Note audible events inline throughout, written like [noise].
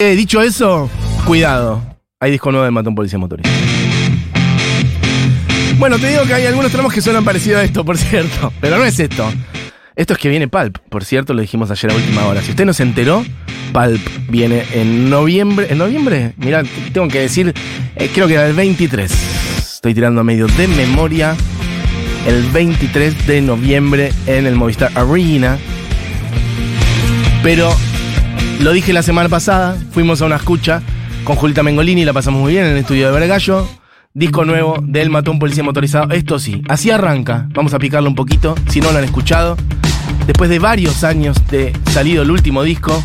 Eh, dicho eso, cuidado. Hay disco nuevo de Matón Policía Motorista. Bueno, te digo que hay algunos tramos que suenan parecido a esto, por [laughs] cierto. Pero no es esto. Esto es que viene Pulp, por cierto, lo dijimos ayer a última hora. Si usted no se enteró, Pulp viene en noviembre. ¿En noviembre? Mira, tengo que decir, eh, creo que era el 23. Estoy tirando medio de memoria. El 23 de noviembre en el Movistar Arena. Pero lo dije la semana pasada, fuimos a una escucha con Julita Mengolini, la pasamos muy bien en el estudio de Vergallo. Disco nuevo del Matón Policía Motorizado. Esto sí, así arranca. Vamos a picarlo un poquito, si no lo han escuchado. Después de varios años de salido el último disco.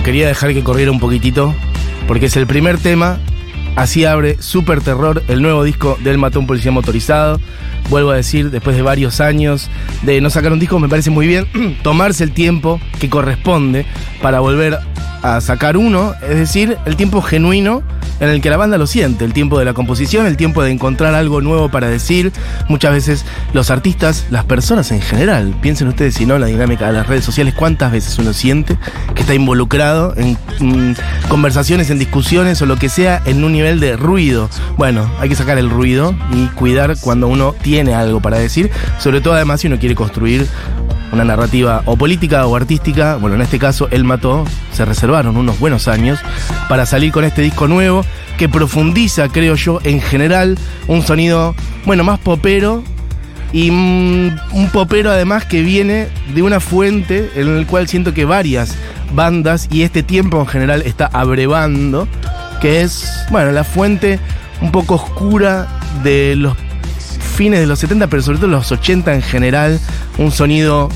Quería dejar que corriera un poquitito, porque es el primer tema. Así abre Super Terror, el nuevo disco del Matón Policía Motorizado. Vuelvo a decir, después de varios años de no sacar un disco, me parece muy bien [clears throat] tomarse el tiempo que corresponde para volver a sacar uno, es decir, el tiempo genuino en el que la banda lo siente, el tiempo de la composición, el tiempo de encontrar algo nuevo para decir. Muchas veces los artistas, las personas en general, piensen ustedes si no la dinámica de las redes sociales, cuántas veces uno siente que está involucrado en mm, conversaciones, en discusiones o lo que sea en un nivel de ruido. Bueno, hay que sacar el ruido y cuidar cuando uno tiene algo para decir, sobre todo además si uno quiere construir una narrativa o política o artística, bueno, en este caso él mató, se reservaron unos buenos años para salir con este disco nuevo que profundiza, creo yo, en general un sonido, bueno, más popero y mm, un popero además que viene de una fuente en el cual siento que varias bandas y este tiempo en general está abrevando, que es, bueno, la fuente un poco oscura de los fines de los 70, pero sobre todo los 80 en general, un sonido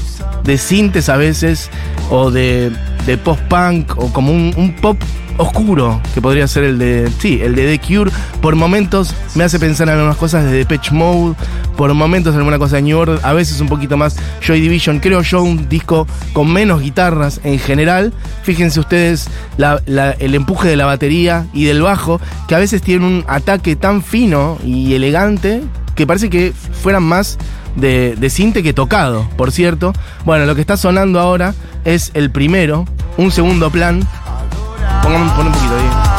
de sintes a veces, o de, de post-punk, o como un, un pop oscuro, que podría ser el de, sí, el de The Cure. Por momentos me hace pensar en algunas cosas de Depeche Mode, por momentos en alguna cosa de New Order, a veces un poquito más Joy Division. Creo yo un disco con menos guitarras en general. Fíjense ustedes el empuje de la batería y del bajo, que a veces tienen un ataque tan fino y elegante que parece que fueran más de, cinte que tocado, por cierto. Bueno, lo que está sonando ahora es el primero, un segundo plan. Póngame pon un poquito ahí.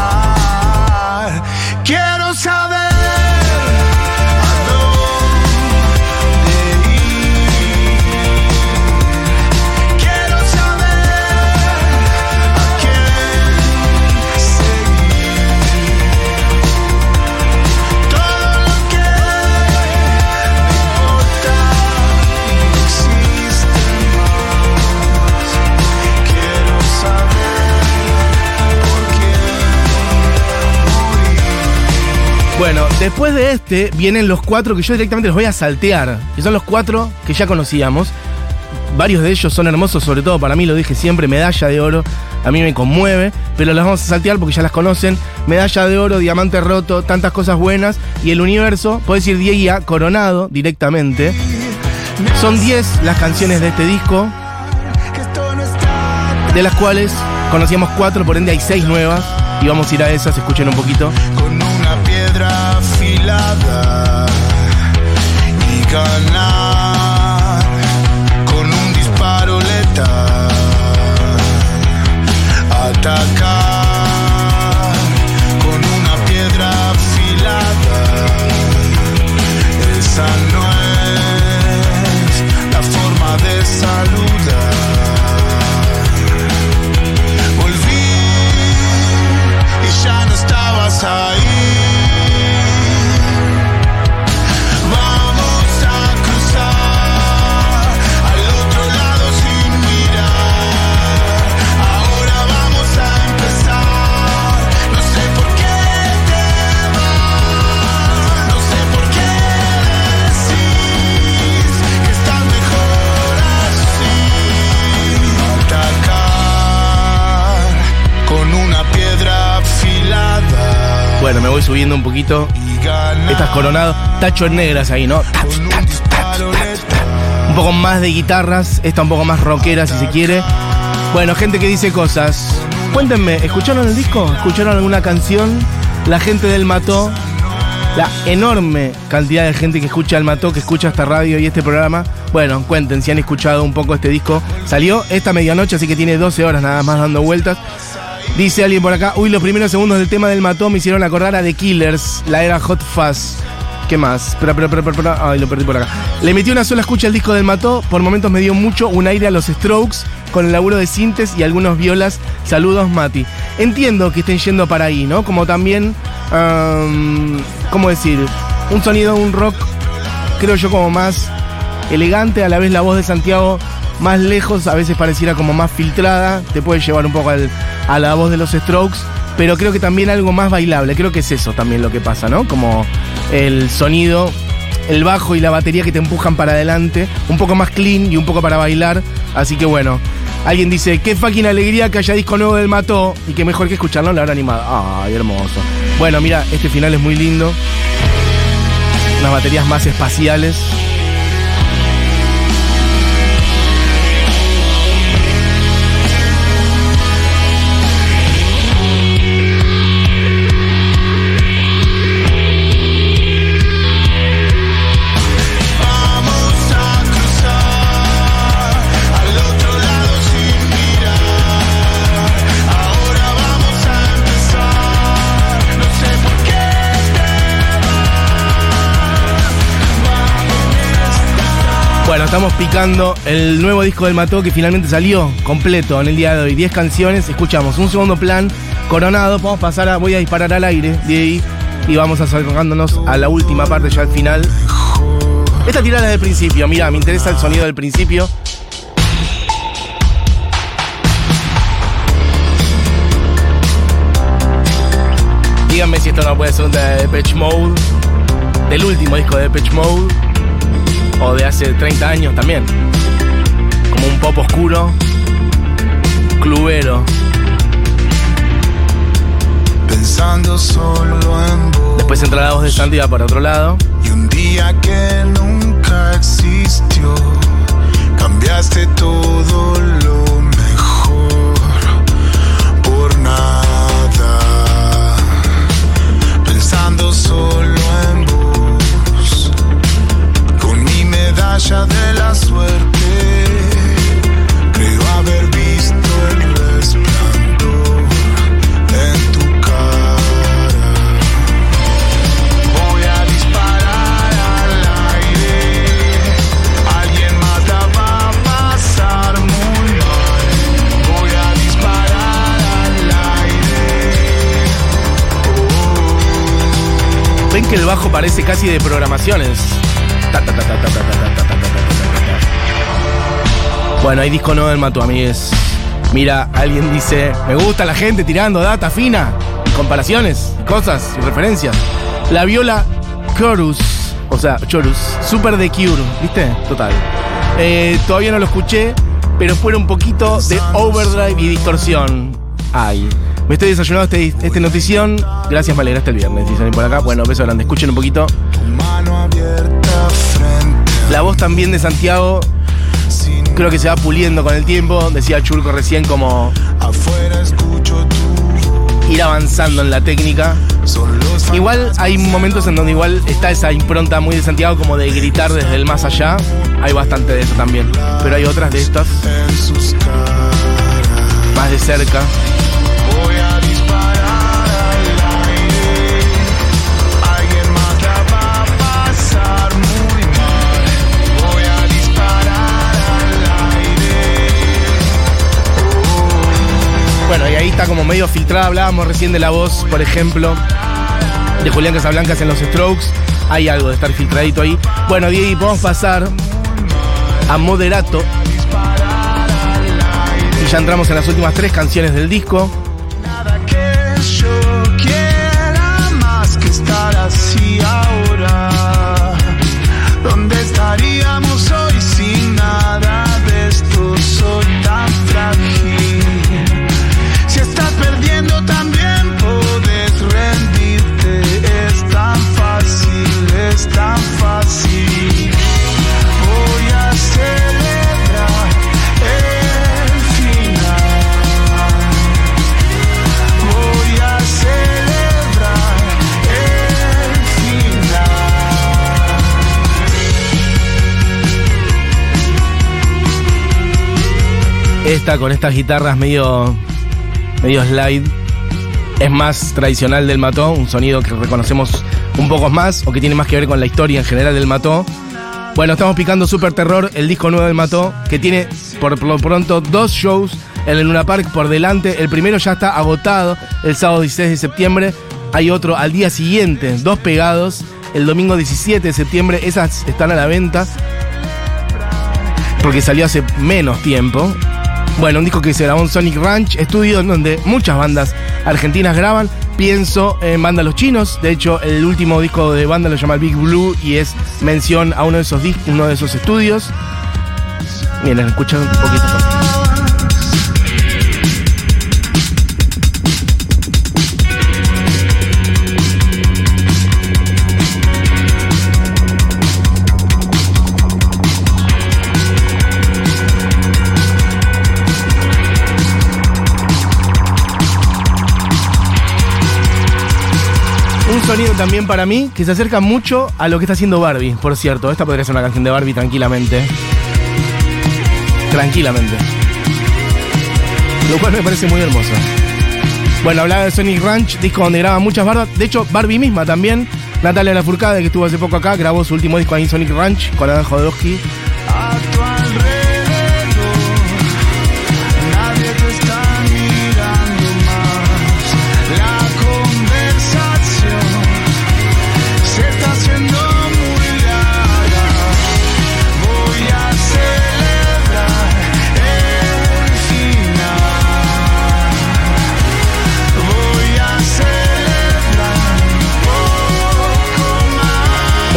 Bueno, después de este vienen los cuatro que yo directamente los voy a saltear, que son los cuatro que ya conocíamos. varios de ellos son hermosos, sobre todo para mí, lo dije siempre, Medalla de Oro, a mí me conmueve, pero las vamos a saltear porque ya las conocen. Medalla de Oro, Diamante Roto, tantas cosas buenas. Y el universo, puedes decir Diego Coronado directamente. Son 10 las canciones de este disco, de las cuales conocíamos 4, por ende hay 6 nuevas. Y vamos a ir a esas, escuchen un poquito. nada y ganar. Voy subiendo un poquito. Y ganar Estas coronados, tachos negras ahí, ¿no? Un poco más de guitarras, esta un poco más rockera si se quiere. Bueno, gente que dice cosas. Cuéntenme, ¿escucharon el disco? ¿Escucharon alguna canción? La gente del Mató, la enorme cantidad de gente que escucha el Mató, que escucha esta radio y este programa. Bueno, cuenten si han escuchado un poco este disco. Salió esta medianoche, así que tiene 12 horas nada más dando vueltas. Dice alguien por acá, uy, los primeros segundos del tema del Mató me hicieron acordar a The Killers, la era Hot Fuzz. ¿Qué más? Espera, espera, espera, espera. Ay, lo perdí por acá. Le metí una sola escucha al disco del Mató. Por momentos me dio mucho un aire a los Strokes con el laburo de sintes y algunos violas. Saludos, Mati. Entiendo que estén yendo para ahí, ¿no? Como también, am, ¿cómo decir? Un sonido, un rock, creo yo, como más elegante. A la vez la voz de Santiago más lejos, a veces pareciera como más filtrada. Te puede llevar un poco al- a la voz de los Strokes. Pero creo que también algo más bailable. Creo que es eso también lo que pasa, ¿no? Como el sonido, el bajo y la batería que te empujan para adelante. Un poco más clean y un poco para bailar. Así que bueno. Alguien dice, qué fucking alegría que haya disco nuevo del Mató y que mejor que escucharlo en la hora animada. Ay, hermoso. Bueno, mira, este final es muy lindo. Unas baterías más espaciales. Bueno, estamos picando el nuevo disco del Mató que finalmente salió completo en el día de hoy. 10 canciones, escuchamos un segundo plan coronado. A pasar a, voy a disparar al aire de y vamos acercándonos a la última parte ya al final. Esta tirada es del principio, mira, me interesa el sonido del principio. Díganme si esto no puede ser un de Depeche Mode, del último disco de Depeche Mode, o de hace 30 años también. Como un pop oscuro, clubero. Pensando solo en vos. Después entra la voz de Santi para otro lado. Y un día que nunca existió, cambiaste todo lo de la suerte, creo haber visto el resplandor en tu cara. Voy a disparar al aire. Alguien más la va a pasar muy mal. Voy a disparar al aire. Ven que el bajo parece casi de programaciones. Ta, ta, ta, Bueno, hay disco nuevo del Mató, amigues. Mira, alguien dice, me gusta la gente tirando data fina, y comparaciones, y cosas, y referencias. La viola Chorus, o sea, Chorus, Super de Cure, ¿viste? Total. Eh, todavía no lo escuché, pero fuera un poquito de overdrive y distorsión. Ay. Me estoy desayunando este, este notición. Gracias, me alegraste el viernes. Dicen por acá. Bueno, beso grande. Escuchen un poquito. La voz también de Santiago creo que se va puliendo con el tiempo. Decía Churco recién como ir avanzando en la técnica. Igual hay momentos en donde igual está esa impronta muy de Santiago como de gritar desde el más allá. Hay bastante de eso también. Pero hay otras de estas más de cerca. Está como medio filtrada. Hablábamos recién de la voz, por ejemplo, de Julián Casablancas en los Strokes. Hay algo de estar filtradito ahí. Bueno, Diego, podemos pasar a Moderato. Y ya entramos en las últimas tres canciones del disco. Nada que yo quiera más que estar así ahora. Con estas guitarras medio, medio slide. Es más tradicional del Mató, un sonido que reconocemos un poco más o que tiene más que ver con la historia en general del Mató. Bueno, estamos picando Super Terror, el disco nuevo del Mató, que tiene por lo pronto dos shows en el Luna Park por delante. El primero ya está agotado el sábado 16 de septiembre. Hay otro al día siguiente, dos pegados. El domingo 17 de septiembre, esas están a la venta porque salió hace menos tiempo. Bueno, un disco que se grabó en Sonic Ranch, estudio en donde muchas bandas argentinas graban. Pienso en Banda Los Chinos, de hecho el último disco de banda lo llama Big Blue y es mención a uno de esos uno de esos estudios. Miren, escuchan un poquito. Sonido también para mí que se acerca mucho a lo que está haciendo Barbie, por cierto. Esta podría ser una canción de Barbie tranquilamente. Tranquilamente. Lo cual me parece muy hermoso. Bueno, hablaba de Sonic Ranch, disco donde graba muchas bandas. De hecho, Barbie misma también. Natalia Lafourcade, que estuvo hace poco acá, grabó su último disco ahí en Sonic Ranch con Adam Jodorowsky.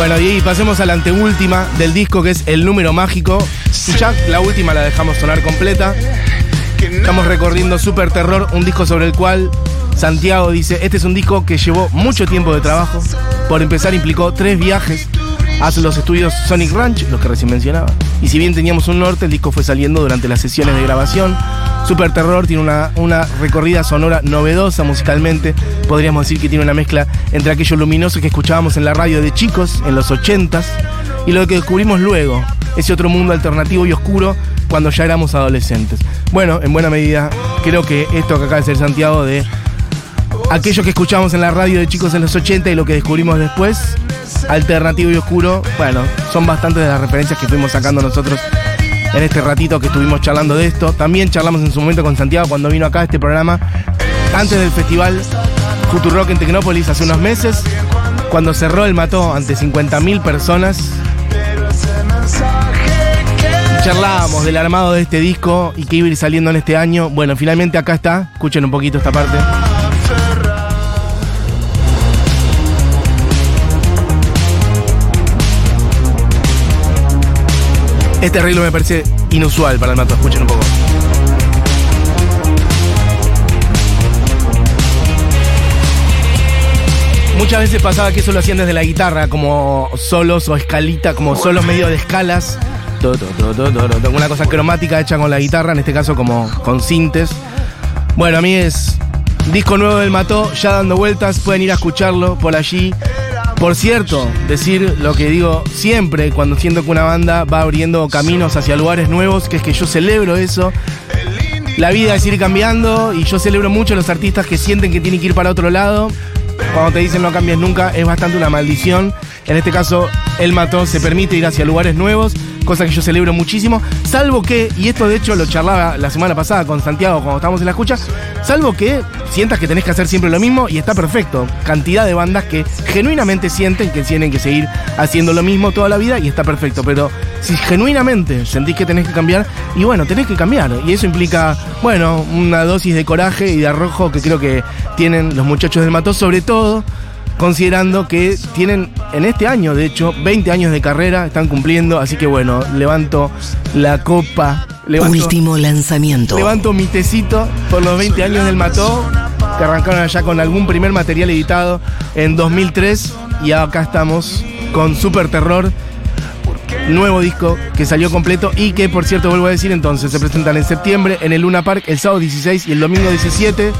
Bueno, y pasemos a la anteúltima del disco, que es el número mágico. Ya la última la dejamos sonar completa. Estamos recorriendo Super Terror, un disco sobre el cual Santiago dice, este es un disco que llevó mucho tiempo de trabajo. Por empezar implicó tres viajes a los estudios Sonic Ranch, los que recién mencionaba. Y si bien teníamos un norte, el disco fue saliendo durante las sesiones de grabación. Super Terror tiene una, una recorrida sonora novedosa musicalmente. Podríamos decir que tiene una mezcla entre aquello luminoso que escuchábamos en la radio de chicos en los 80s y lo que descubrimos luego, ese otro mundo alternativo y oscuro cuando ya éramos adolescentes. Bueno, en buena medida, creo que esto que acaba de ser Santiago de aquello que escuchamos en la radio de chicos en los 80 y lo que descubrimos después, alternativo y oscuro, bueno, son bastantes de las referencias que fuimos sacando nosotros en este ratito que estuvimos charlando de esto. También charlamos en su momento con Santiago cuando vino acá a este programa, antes del festival Futurock en Tecnópolis hace unos meses, cuando cerró el Mató ante 50.000 personas. Charlábamos del armado de este disco y que iba a ir saliendo en este año. Bueno, finalmente acá está. Escuchen un poquito esta parte. Este arreglo me parece inusual para el Mato. Escuchen un poco. Muchas veces pasaba que eso lo hacían desde la guitarra, como solos o escalita, como solos medio de escalas. To, to, to, to, to, to, Una cosa cromática hecha con la guitarra, en este caso como con sintes. Bueno, a mí es disco nuevo del Mató, ya dando vueltas, pueden ir a escucharlo por allí. Por cierto, decir lo que digo siempre cuando siento que una banda va abriendo caminos hacia lugares nuevos, que es que yo celebro eso. La vida es ir cambiando y yo celebro mucho a los artistas que sienten que tienen que ir para otro lado. Cuando te dicen no cambies nunca, es bastante una maldición. En este caso, el matón se permite ir hacia lugares nuevos, cosa que yo celebro muchísimo. Salvo que, y esto de hecho lo charlaba la semana pasada con Santiago cuando estábamos en la escucha, salvo que sientas que tenés que hacer siempre lo mismo y está perfecto. Cantidad de bandas que genuinamente sienten que tienen que seguir haciendo lo mismo toda la vida y está perfecto. Pero si genuinamente sentís que tenés que cambiar, y bueno, tenés que cambiar. Y eso implica, bueno, una dosis de coraje y de arrojo que creo que tienen los muchachos del Mató, sobre todo considerando que tienen en este año, de hecho, 20 años de carrera, están cumpliendo, así que bueno, levanto la copa, levanto, Último lanzamiento. levanto mi tecito por los 20 años del Mató, que arrancaron allá con algún primer material editado en 2003 y acá estamos con Super Terror. Nuevo disco que salió completo y que, por cierto, vuelvo a decir entonces, se presentan en septiembre en el Luna Park el sábado 16 y el domingo 17.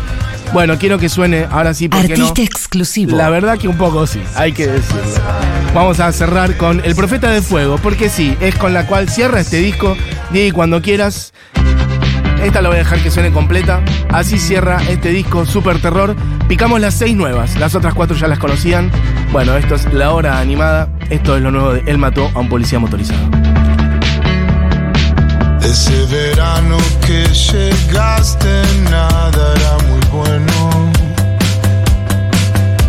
Bueno, quiero que suene ahora sí, porque no? Artista exclusivo. La verdad que un poco sí, hay que decirlo. Vamos a cerrar con El Profeta de Fuego, porque sí, es con la cual cierra este disco. Diego, cuando quieras. Esta la voy a dejar que suene completa. Así cierra este disco Super Terror. Picamos las seis nuevas, las otras cuatro ya las conocían. Bueno, esto es la hora animada. Esto es lo nuevo de Él mató a un policía motorizado. Ese verano que llegaste nada era muy bueno.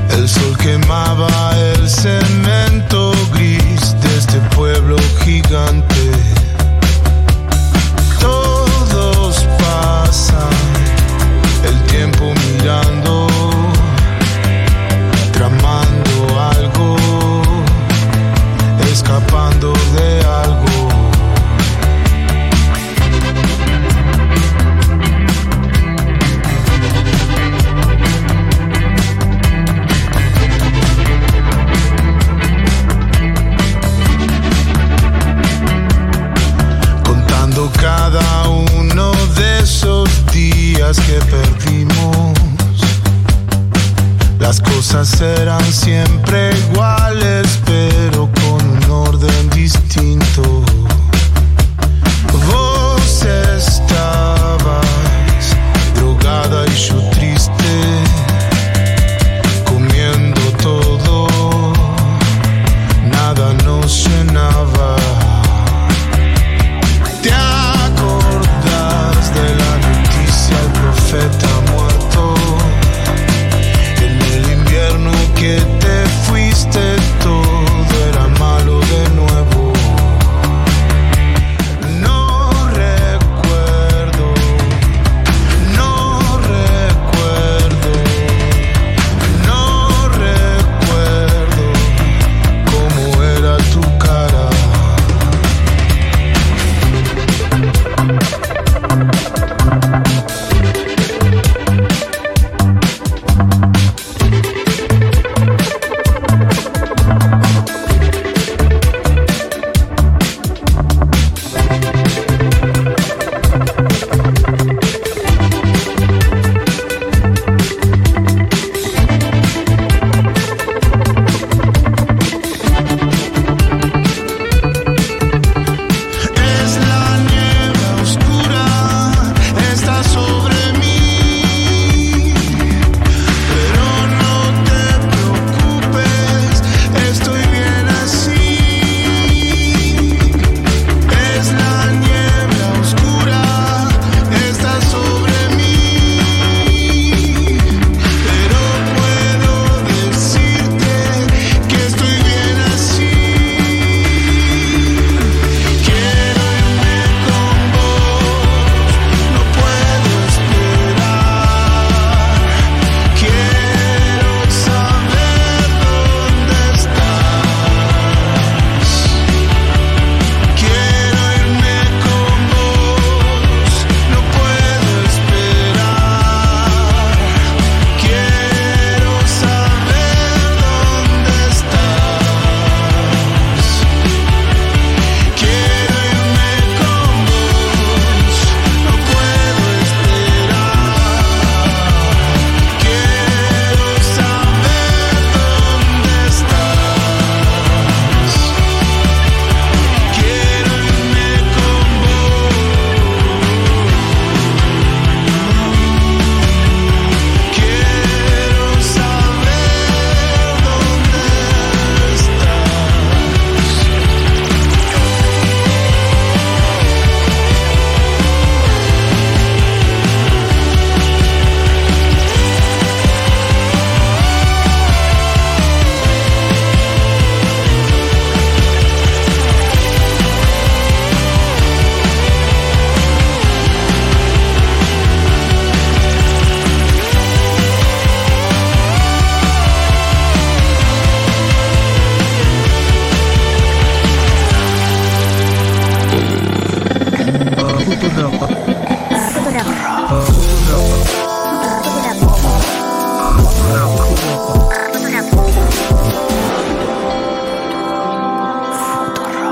El sol quemaba el cemento gris de este pueblo gigante. Todos pasan el tiempo mirando,